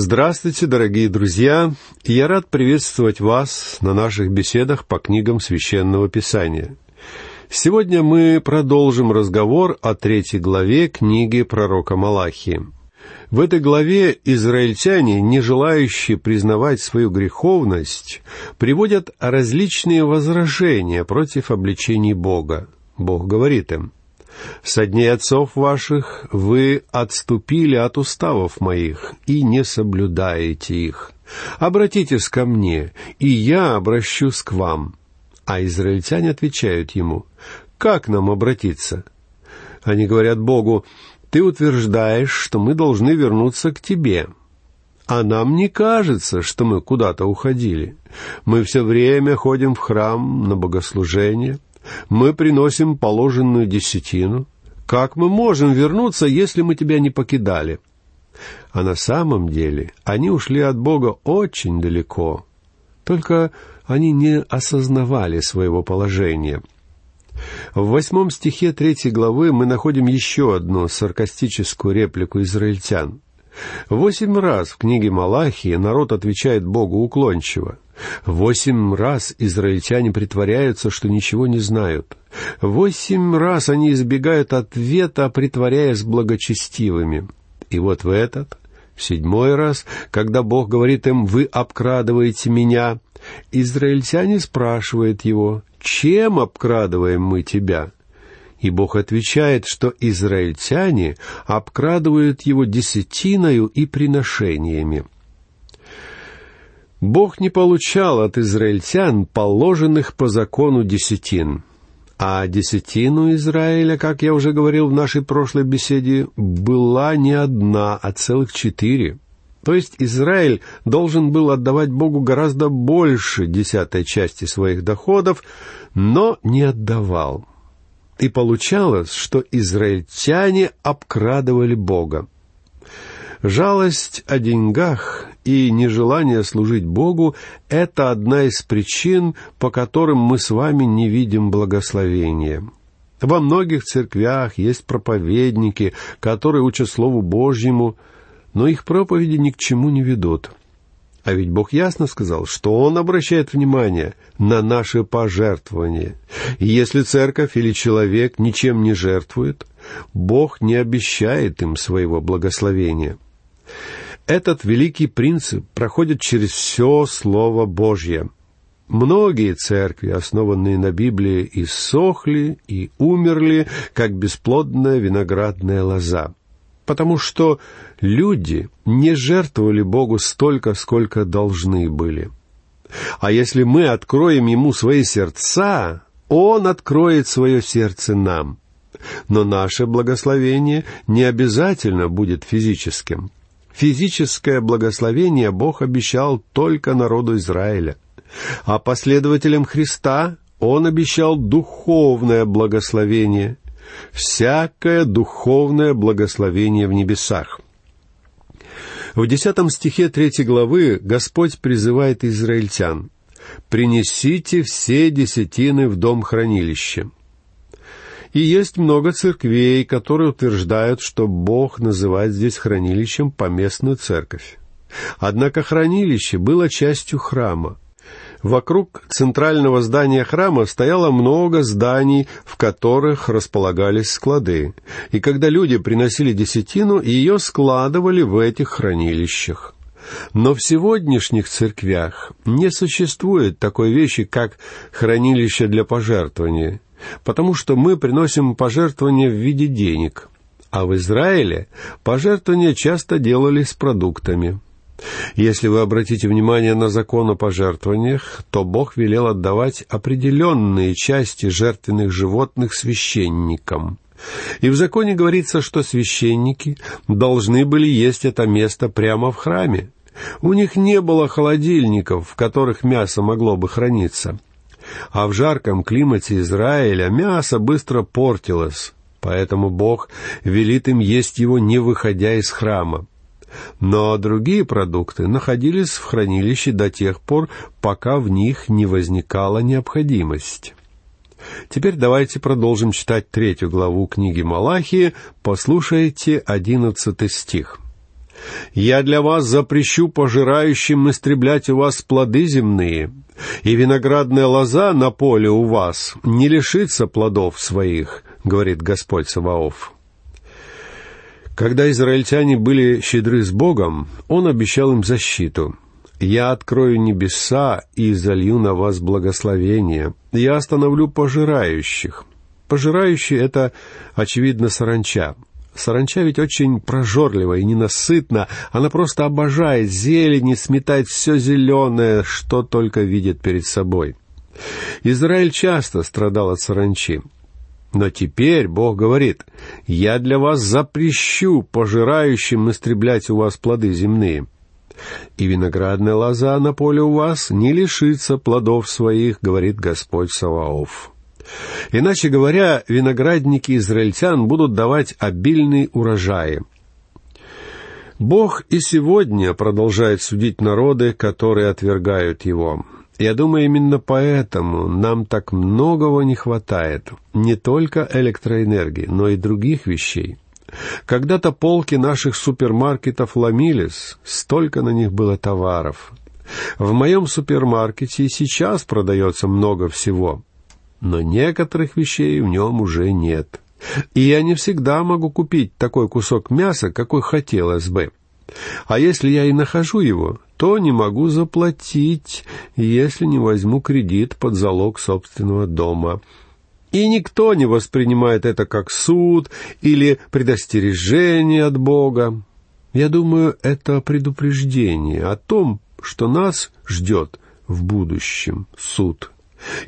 Здравствуйте, дорогие друзья! Я рад приветствовать вас на наших беседах по книгам Священного Писания. Сегодня мы продолжим разговор о третьей главе книги пророка Малахии. В этой главе израильтяне, не желающие признавать свою греховность, приводят различные возражения против обличений Бога. Бог говорит им, со дней отцов ваших вы отступили от уставов моих и не соблюдаете их. Обратитесь ко мне, и я обращусь к вам». А израильтяне отвечают ему, «Как нам обратиться?» Они говорят Богу, «Ты утверждаешь, что мы должны вернуться к тебе». А нам не кажется, что мы куда-то уходили. Мы все время ходим в храм на богослужение, мы приносим положенную десятину. Как мы можем вернуться, если мы тебя не покидали? А на самом деле они ушли от Бога очень далеко. Только они не осознавали своего положения. В восьмом стихе третьей главы мы находим еще одну саркастическую реплику израильтян. Восемь раз в книге Малахии народ отвечает Богу уклончиво. Восемь раз израильтяне притворяются, что ничего не знают. Восемь раз они избегают ответа, притворяясь благочестивыми. И вот в этот, в седьмой раз, когда Бог говорит им «Вы обкрадываете меня», израильтяне спрашивают его «Чем обкрадываем мы тебя?» И Бог отвечает, что израильтяне обкрадывают его десятиною и приношениями. Бог не получал от израильтян положенных по закону десятин. А десятину Израиля, как я уже говорил в нашей прошлой беседе, была не одна, а целых четыре. То есть Израиль должен был отдавать Богу гораздо больше десятой части своих доходов, но не отдавал. И получалось, что израильтяне обкрадывали Бога. Жалость о деньгах и нежелание служить Богу — это одна из причин, по которым мы с вами не видим благословения. Во многих церквях есть проповедники, которые учат Слову Божьему, но их проповеди ни к чему не ведут. А ведь Бог ясно сказал, что Он обращает внимание на наши пожертвования. И если церковь или человек ничем не жертвует, Бог не обещает им своего благословения. Этот великий принцип проходит через все Слово Божье. Многие церкви, основанные на Библии, иссохли и умерли, как бесплодная виноградная лоза потому что люди не жертвовали Богу столько, сколько должны были. А если мы откроем Ему свои сердца, Он откроет свое сердце нам. Но наше благословение не обязательно будет физическим. Физическое благословение Бог обещал только народу Израиля. А последователям Христа Он обещал духовное благословение – всякое духовное благословение в небесах. В десятом стихе третьей главы Господь призывает израильтян «Принесите все десятины в дом хранилища». И есть много церквей, которые утверждают, что Бог называет здесь хранилищем поместную церковь. Однако хранилище было частью храма, Вокруг центрального здания храма стояло много зданий, в которых располагались склады, и когда люди приносили десятину, ее складывали в этих хранилищах. Но в сегодняшних церквях не существует такой вещи, как хранилище для пожертвования, потому что мы приносим пожертвования в виде денег, а в Израиле пожертвования часто делались продуктами – если вы обратите внимание на закон о пожертвованиях, то Бог велел отдавать определенные части жертвенных животных священникам. И в законе говорится, что священники должны были есть это место прямо в храме. У них не было холодильников, в которых мясо могло бы храниться. А в жарком климате Израиля мясо быстро портилось, поэтому Бог велит им есть его, не выходя из храма но другие продукты находились в хранилище до тех пор, пока в них не возникала необходимость. Теперь давайте продолжим читать третью главу книги Малахии. Послушайте одиннадцатый стих. Я для вас запрещу пожирающим истреблять у вас плоды земные, и виноградная лоза на поле у вас не лишится плодов своих, говорит Господь Саваоф. Когда израильтяне были щедры с Богом, Он обещал им защиту. «Я открою небеса и залью на вас благословение. Я остановлю пожирающих». Пожирающие — это, очевидно, саранча. Саранча ведь очень прожорлива и ненасытна. Она просто обожает зелень и сметает все зеленое, что только видит перед собой. Израиль часто страдал от саранчи. Но теперь Бог говорит, «Я для вас запрещу пожирающим истреблять у вас плоды земные». И виноградная лоза на поле у вас не лишится плодов своих, говорит Господь Саваоф. Иначе говоря, виноградники израильтян будут давать обильные урожаи. Бог и сегодня продолжает судить народы, которые отвергают Его. Я думаю, именно поэтому нам так многого не хватает. Не только электроэнергии, но и других вещей. Когда-то полки наших супермаркетов ломились, столько на них было товаров. В моем супермаркете и сейчас продается много всего но некоторых вещей в нем уже нет. И я не всегда могу купить такой кусок мяса, какой хотелось бы. А если я и нахожу его, то не могу заплатить, если не возьму кредит под залог собственного дома. И никто не воспринимает это как суд или предостережение от Бога. Я думаю, это предупреждение о том, что нас ждет в будущем суд.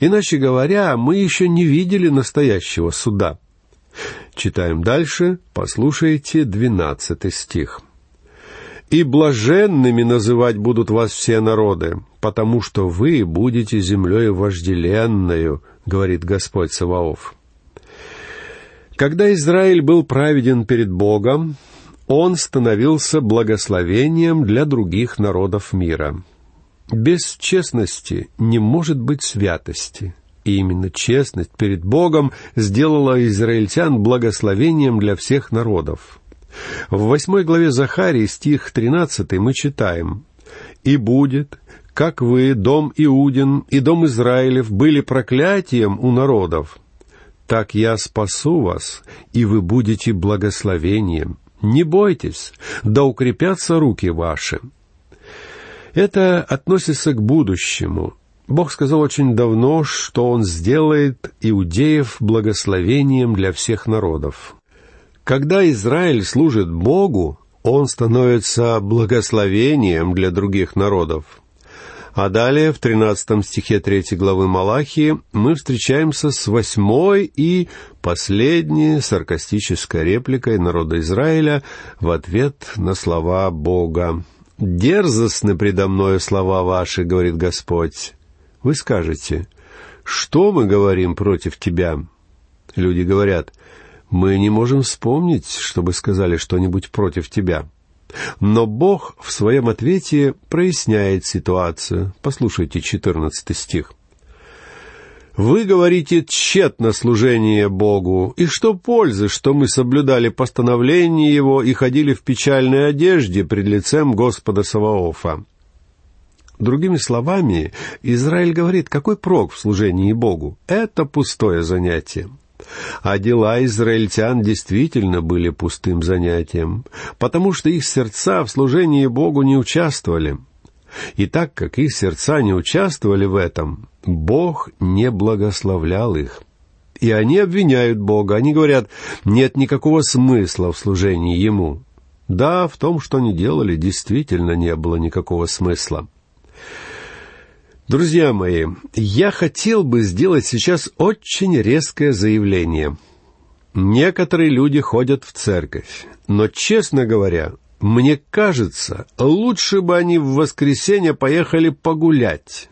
Иначе говоря, мы еще не видели настоящего суда. Читаем дальше, послушайте двенадцатый стих. «И блаженными называть будут вас все народы, потому что вы будете землей вожделенную, говорит Господь Саваоф». Когда Израиль был праведен перед Богом, он становился благословением для других народов мира. Без честности не может быть святости. И именно честность перед Богом сделала израильтян благословением для всех народов. В восьмой главе Захарии, стих тринадцатый, мы читаем «И будет, как вы, дом Иудин и дом Израилев, были проклятием у народов, так я спасу вас, и вы будете благословением. Не бойтесь, да укрепятся руки ваши». Это относится к будущему. Бог сказал очень давно, что Он сделает иудеев благословением для всех народов. Когда Израиль служит Богу, он становится благословением для других народов. А далее, в 13 стихе 3 главы Малахии, мы встречаемся с восьмой и последней саркастической репликой народа Израиля в ответ на слова Бога. «Дерзостны предо мною слова ваши, — говорит Господь. Вы скажете, что мы говорим против тебя? Люди говорят, мы не можем вспомнить, чтобы сказали что-нибудь против тебя. Но Бог в своем ответе проясняет ситуацию. Послушайте четырнадцатый стих. Вы говорите тщетно служение Богу, и что пользы, что мы соблюдали постановление Его и ходили в печальной одежде пред лицем Господа Саваофа. Другими словами, Израиль говорит, какой прок в служении Богу? Это пустое занятие. А дела израильтян действительно были пустым занятием, потому что их сердца в служении Богу не участвовали — и так как их сердца не участвовали в этом, Бог не благословлял их. И они обвиняют Бога, они говорят, нет никакого смысла в служении Ему. Да, в том, что они делали, действительно не было никакого смысла. Друзья мои, я хотел бы сделать сейчас очень резкое заявление. Некоторые люди ходят в церковь, но, честно говоря, мне кажется, лучше бы они в воскресенье поехали погулять,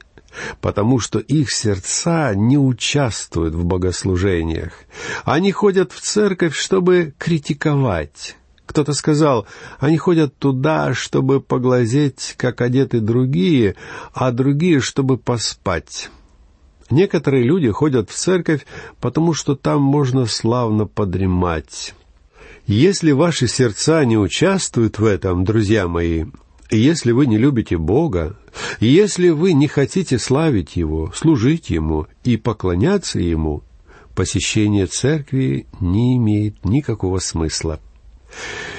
потому что их сердца не участвуют в богослужениях. Они ходят в церковь, чтобы критиковать. Кто-то сказал, они ходят туда, чтобы поглазеть, как одеты другие, а другие, чтобы поспать. Некоторые люди ходят в церковь, потому что там можно славно подремать. Если ваши сердца не участвуют в этом, друзья мои, если вы не любите Бога, если вы не хотите славить Его, служить Ему и поклоняться Ему, посещение церкви не имеет никакого смысла.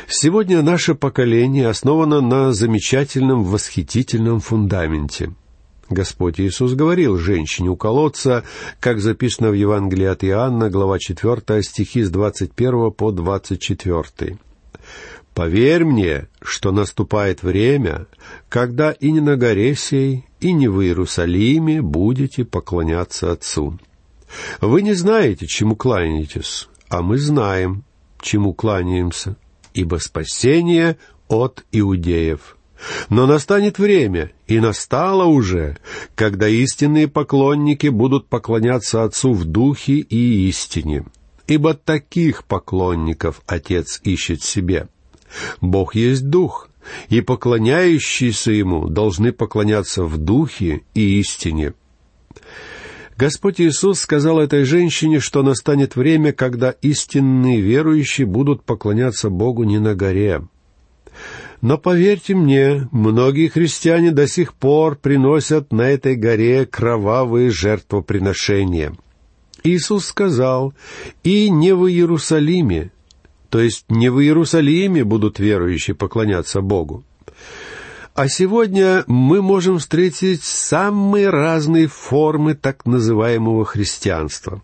Сегодня наше поколение основано на замечательном, восхитительном фундаменте. Господь Иисус говорил женщине у колодца, как записано в Евангелии от Иоанна, глава 4, стихи с 21 по 24. «Поверь мне, что наступает время, когда и не на горе сей, и не в Иерусалиме будете поклоняться Отцу. Вы не знаете, чему кланяетесь, а мы знаем, чему кланяемся, ибо спасение от иудеев». Но настанет время, и настало уже, когда истинные поклонники будут поклоняться Отцу в духе и истине. Ибо таких поклонников Отец ищет себе. Бог есть Дух, и поклоняющиеся Ему должны поклоняться в духе и истине. Господь Иисус сказал этой женщине, что настанет время, когда истинные верующие будут поклоняться Богу не на горе, но поверьте мне, многие христиане до сих пор приносят на этой горе кровавые жертвоприношения. Иисус сказал, «И не в Иерусалиме, то есть не в Иерусалиме будут верующие поклоняться Богу». А сегодня мы можем встретить самые разные формы так называемого христианства.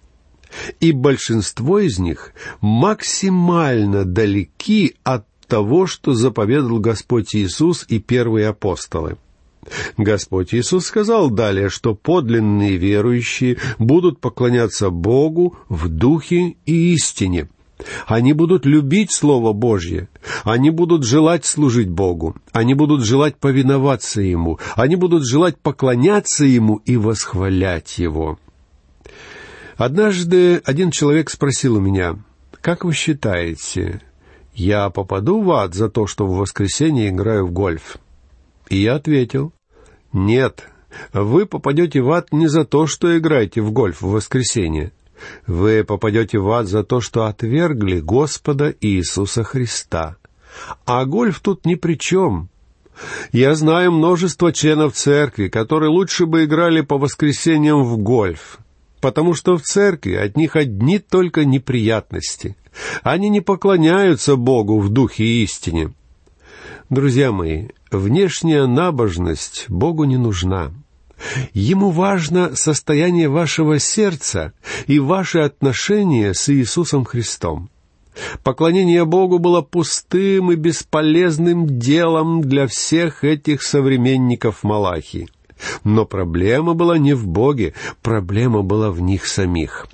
И большинство из них максимально далеки от того, что заповедал Господь Иисус и первые апостолы. Господь Иисус сказал далее, что подлинные верующие будут поклоняться Богу в духе и истине. Они будут любить Слово Божье. Они будут желать служить Богу. Они будут желать повиноваться Ему. Они будут желать поклоняться Ему и восхвалять Его. Однажды один человек спросил у меня, «Как вы считаете, я попаду в ад за то, что в воскресенье играю в гольф? И я ответил, нет, вы попадете в ад не за то, что играете в гольф в воскресенье. Вы попадете в ад за то, что отвергли Господа Иисуса Христа. А гольф тут ни при чем. Я знаю множество членов церкви, которые лучше бы играли по воскресеньям в гольф, потому что в церкви от них одни только неприятности. Они не поклоняются Богу в духе и истине. Друзья мои, внешняя набожность Богу не нужна. Ему важно состояние вашего сердца и ваши отношения с Иисусом Христом. Поклонение Богу было пустым и бесполезным делом для всех этих современников Малахи. Но проблема была не в Боге, проблема была в них самих.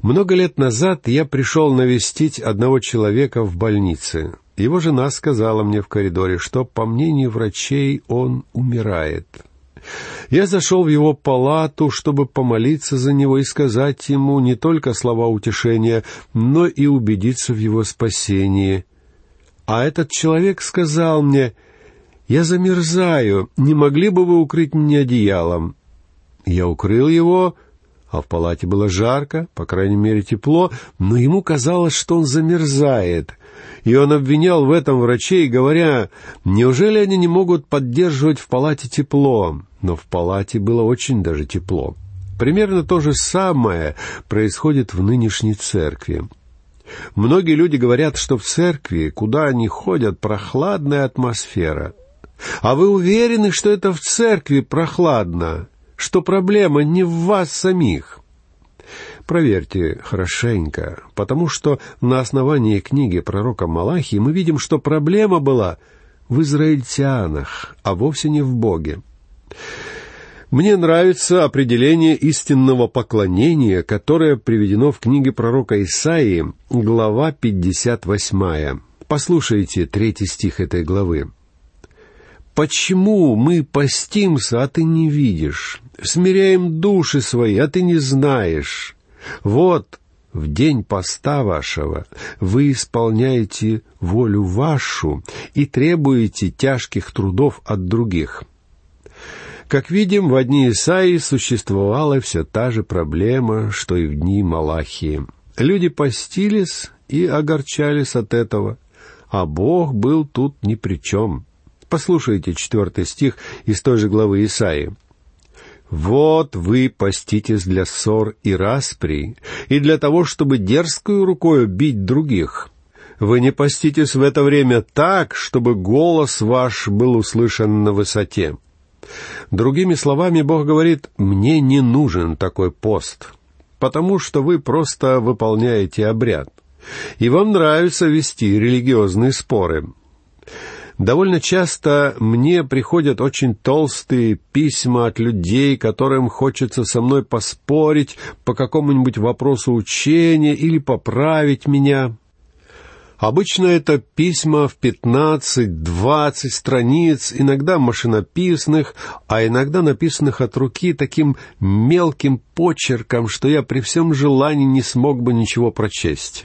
Много лет назад я пришел навестить одного человека в больнице. Его жена сказала мне в коридоре, что, по мнению врачей, он умирает. Я зашел в его палату, чтобы помолиться за него и сказать ему не только слова утешения, но и убедиться в его спасении. А этот человек сказал мне, «Я замерзаю, не могли бы вы укрыть меня одеялом?» Я укрыл его, а в палате было жарко, по крайней мере тепло, но ему казалось, что он замерзает. И он обвинял в этом врачей, говоря, неужели они не могут поддерживать в палате тепло? Но в палате было очень даже тепло. Примерно то же самое происходит в нынешней церкви. Многие люди говорят, что в церкви, куда они ходят, прохладная атмосфера. А вы уверены, что это в церкви прохладно? что проблема не в вас самих. Проверьте хорошенько, потому что на основании книги пророка Малахии мы видим, что проблема была в израильтянах, а вовсе не в Боге. Мне нравится определение истинного поклонения, которое приведено в книге пророка Исаии, глава 58. Послушайте третий стих этой главы. Почему мы постимся, а ты не видишь? Смиряем души свои, а ты не знаешь? Вот в день поста вашего вы исполняете волю вашу и требуете тяжких трудов от других. Как видим, в дни Исаии существовала все та же проблема, что и в дни Малахии. Люди постились и огорчались от этого, а Бог был тут ни при чем. Послушайте четвертый стих из той же главы Исаии. «Вот вы поститесь для ссор и распри, и для того, чтобы дерзкую рукою бить других. Вы не поститесь в это время так, чтобы голос ваш был услышан на высоте». Другими словами, Бог говорит, «Мне не нужен такой пост, потому что вы просто выполняете обряд, и вам нравится вести религиозные споры». Довольно часто мне приходят очень толстые письма от людей, которым хочется со мной поспорить по какому-нибудь вопросу учения или поправить меня. Обычно это письма в пятнадцать-двадцать страниц, иногда машинописных, а иногда написанных от руки таким мелким почерком, что я при всем желании не смог бы ничего прочесть.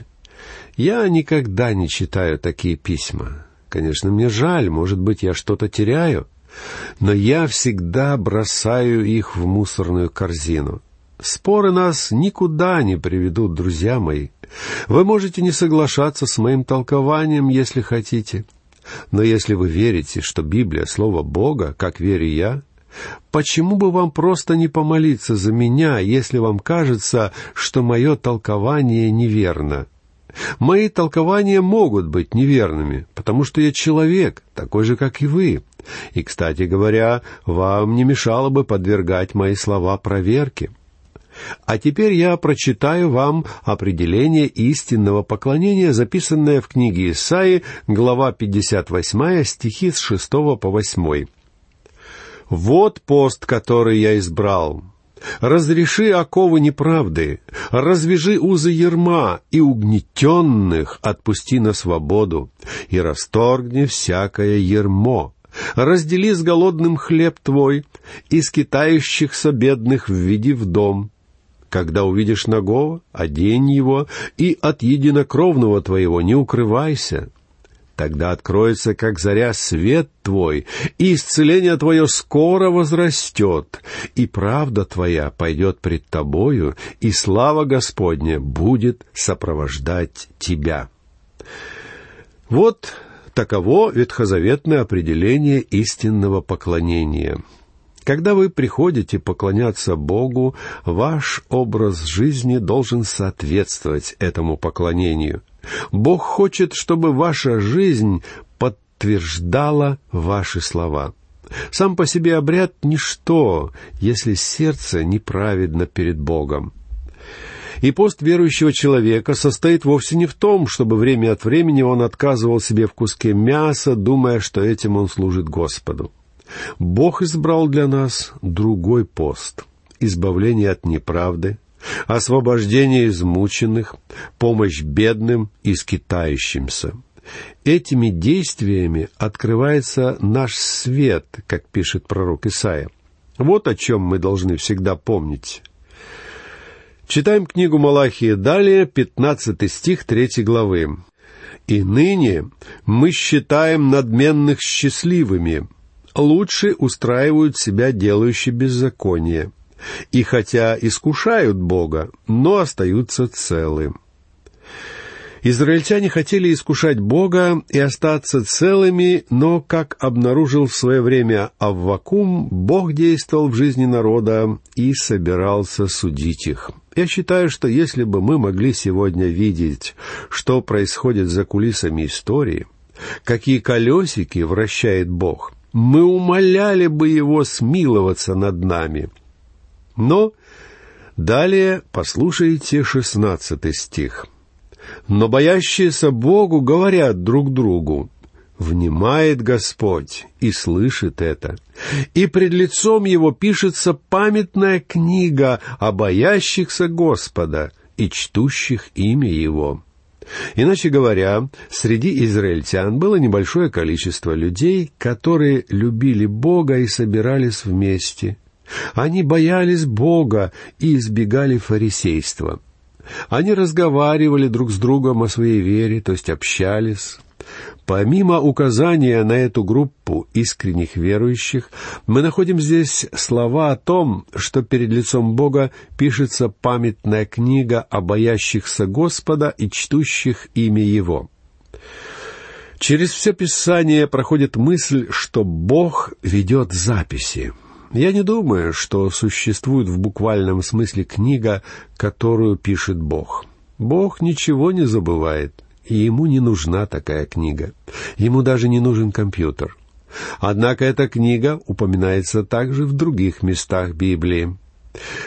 Я никогда не читаю такие письма. Конечно, мне жаль, может быть, я что-то теряю, но я всегда бросаю их в мусорную корзину. Споры нас никуда не приведут, друзья мои. Вы можете не соглашаться с моим толкованием, если хотите. Но если вы верите, что Библия — Слово Бога, как верю я, почему бы вам просто не помолиться за меня, если вам кажется, что мое толкование неверно? Мои толкования могут быть неверными, потому что я человек, такой же, как и вы. И, кстати говоря, вам не мешало бы подвергать мои слова проверке. А теперь я прочитаю вам определение истинного поклонения, записанное в книге Исаи, глава 58, стихи с 6 по 8. «Вот пост, который я избрал, Разреши оковы неправды, развяжи узы ерма, и угнетенных отпусти на свободу, и расторгни всякое ермо. Раздели с голодным хлеб твой, и скитающихся бедных введи в дом. Когда увидишь нагого, одень его, и от единокровного твоего не укрывайся. Тогда откроется, как заря, свет твой, и исцеление твое скоро возрастет, и правда твоя пойдет пред тобою, и слава Господня будет сопровождать тебя». Вот таково ветхозаветное определение истинного поклонения. Когда вы приходите поклоняться Богу, ваш образ жизни должен соответствовать этому поклонению. Бог хочет, чтобы ваша жизнь подтверждала ваши слова. Сам по себе обряд — ничто, если сердце неправедно перед Богом. И пост верующего человека состоит вовсе не в том, чтобы время от времени он отказывал себе в куске мяса, думая, что этим он служит Господу. Бог избрал для нас другой пост — избавление от неправды, освобождение измученных, помощь бедным и скитающимся. Этими действиями открывается наш свет, как пишет пророк Исаия. Вот о чем мы должны всегда помнить. Читаем книгу Малахии далее, 15 стих 3 главы. «И ныне мы считаем надменных счастливыми, лучше устраивают себя делающие беззаконие, и хотя искушают Бога, но остаются целы. Израильтяне хотели искушать Бога и остаться целыми, но, как обнаружил в свое время Аввакум, Бог действовал в жизни народа и собирался судить их. Я считаю, что если бы мы могли сегодня видеть, что происходит за кулисами истории, какие колесики вращает Бог, мы умоляли бы Его смиловаться над нами. Но далее послушайте шестнадцатый стих. «Но боящиеся Богу говорят друг другу, Внимает Господь и слышит это. И пред лицом Его пишется памятная книга о боящихся Господа и чтущих имя Его. Иначе говоря, среди израильтян было небольшое количество людей, которые любили Бога и собирались вместе. Они боялись Бога и избегали фарисейства. Они разговаривали друг с другом о своей вере, то есть общались. Помимо указания на эту группу искренних верующих, мы находим здесь слова о том, что перед лицом Бога пишется памятная книга о боящихся Господа и чтущих имя Его. Через все Писание проходит мысль, что Бог ведет записи. Я не думаю, что существует в буквальном смысле книга, которую пишет Бог. Бог ничего не забывает, и ему не нужна такая книга. Ему даже не нужен компьютер. Однако эта книга упоминается также в других местах Библии.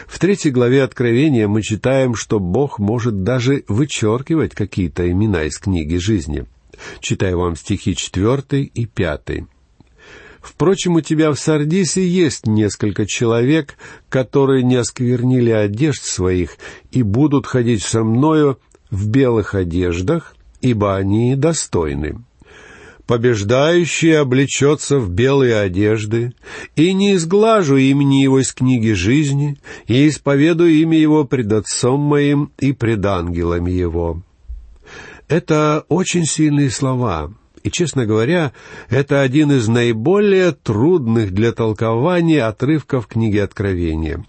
В третьей главе Откровения мы читаем, что Бог может даже вычеркивать какие-то имена из книги жизни. Читаю вам стихи четвертый и пятый. Впрочем, у тебя в Сардисе есть несколько человек, которые не осквернили одежд своих и будут ходить со мною в белых одеждах, ибо они достойны. Побеждающий облечется в белые одежды, и не изглажу имени его из книги жизни, и исповедую имя его пред отцом моим и пред ангелами его. Это очень сильные слова, и, честно говоря, это один из наиболее трудных для толкования отрывков книги Откровения.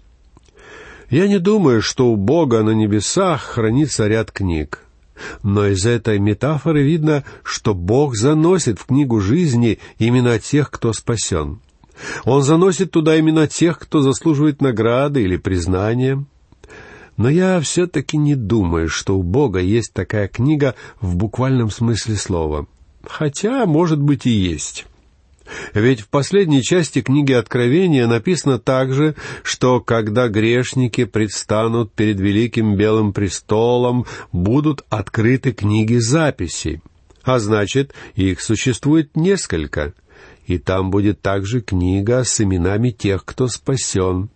Я не думаю, что у Бога на небесах хранится ряд книг. Но из этой метафоры видно, что Бог заносит в книгу жизни именно тех, кто спасен. Он заносит туда именно тех, кто заслуживает награды или признания. Но я все-таки не думаю, что у Бога есть такая книга в буквальном смысле слова. Хотя, может быть, и есть. Ведь в последней части книги Откровения написано также, что когда грешники предстанут перед великим белым престолом, будут открыты книги записей. А значит, их существует несколько. И там будет также книга с именами тех, кто спасен.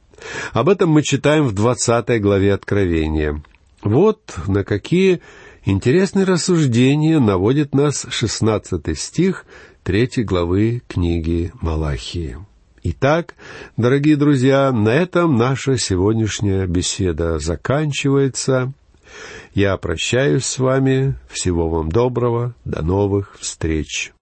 Об этом мы читаем в двадцатой главе Откровения. Вот на какие интересные рассуждения наводит нас шестнадцатый стих третьей главы книги Малахии. Итак, дорогие друзья, на этом наша сегодняшняя беседа заканчивается. Я прощаюсь с вами. Всего вам доброго. До новых встреч.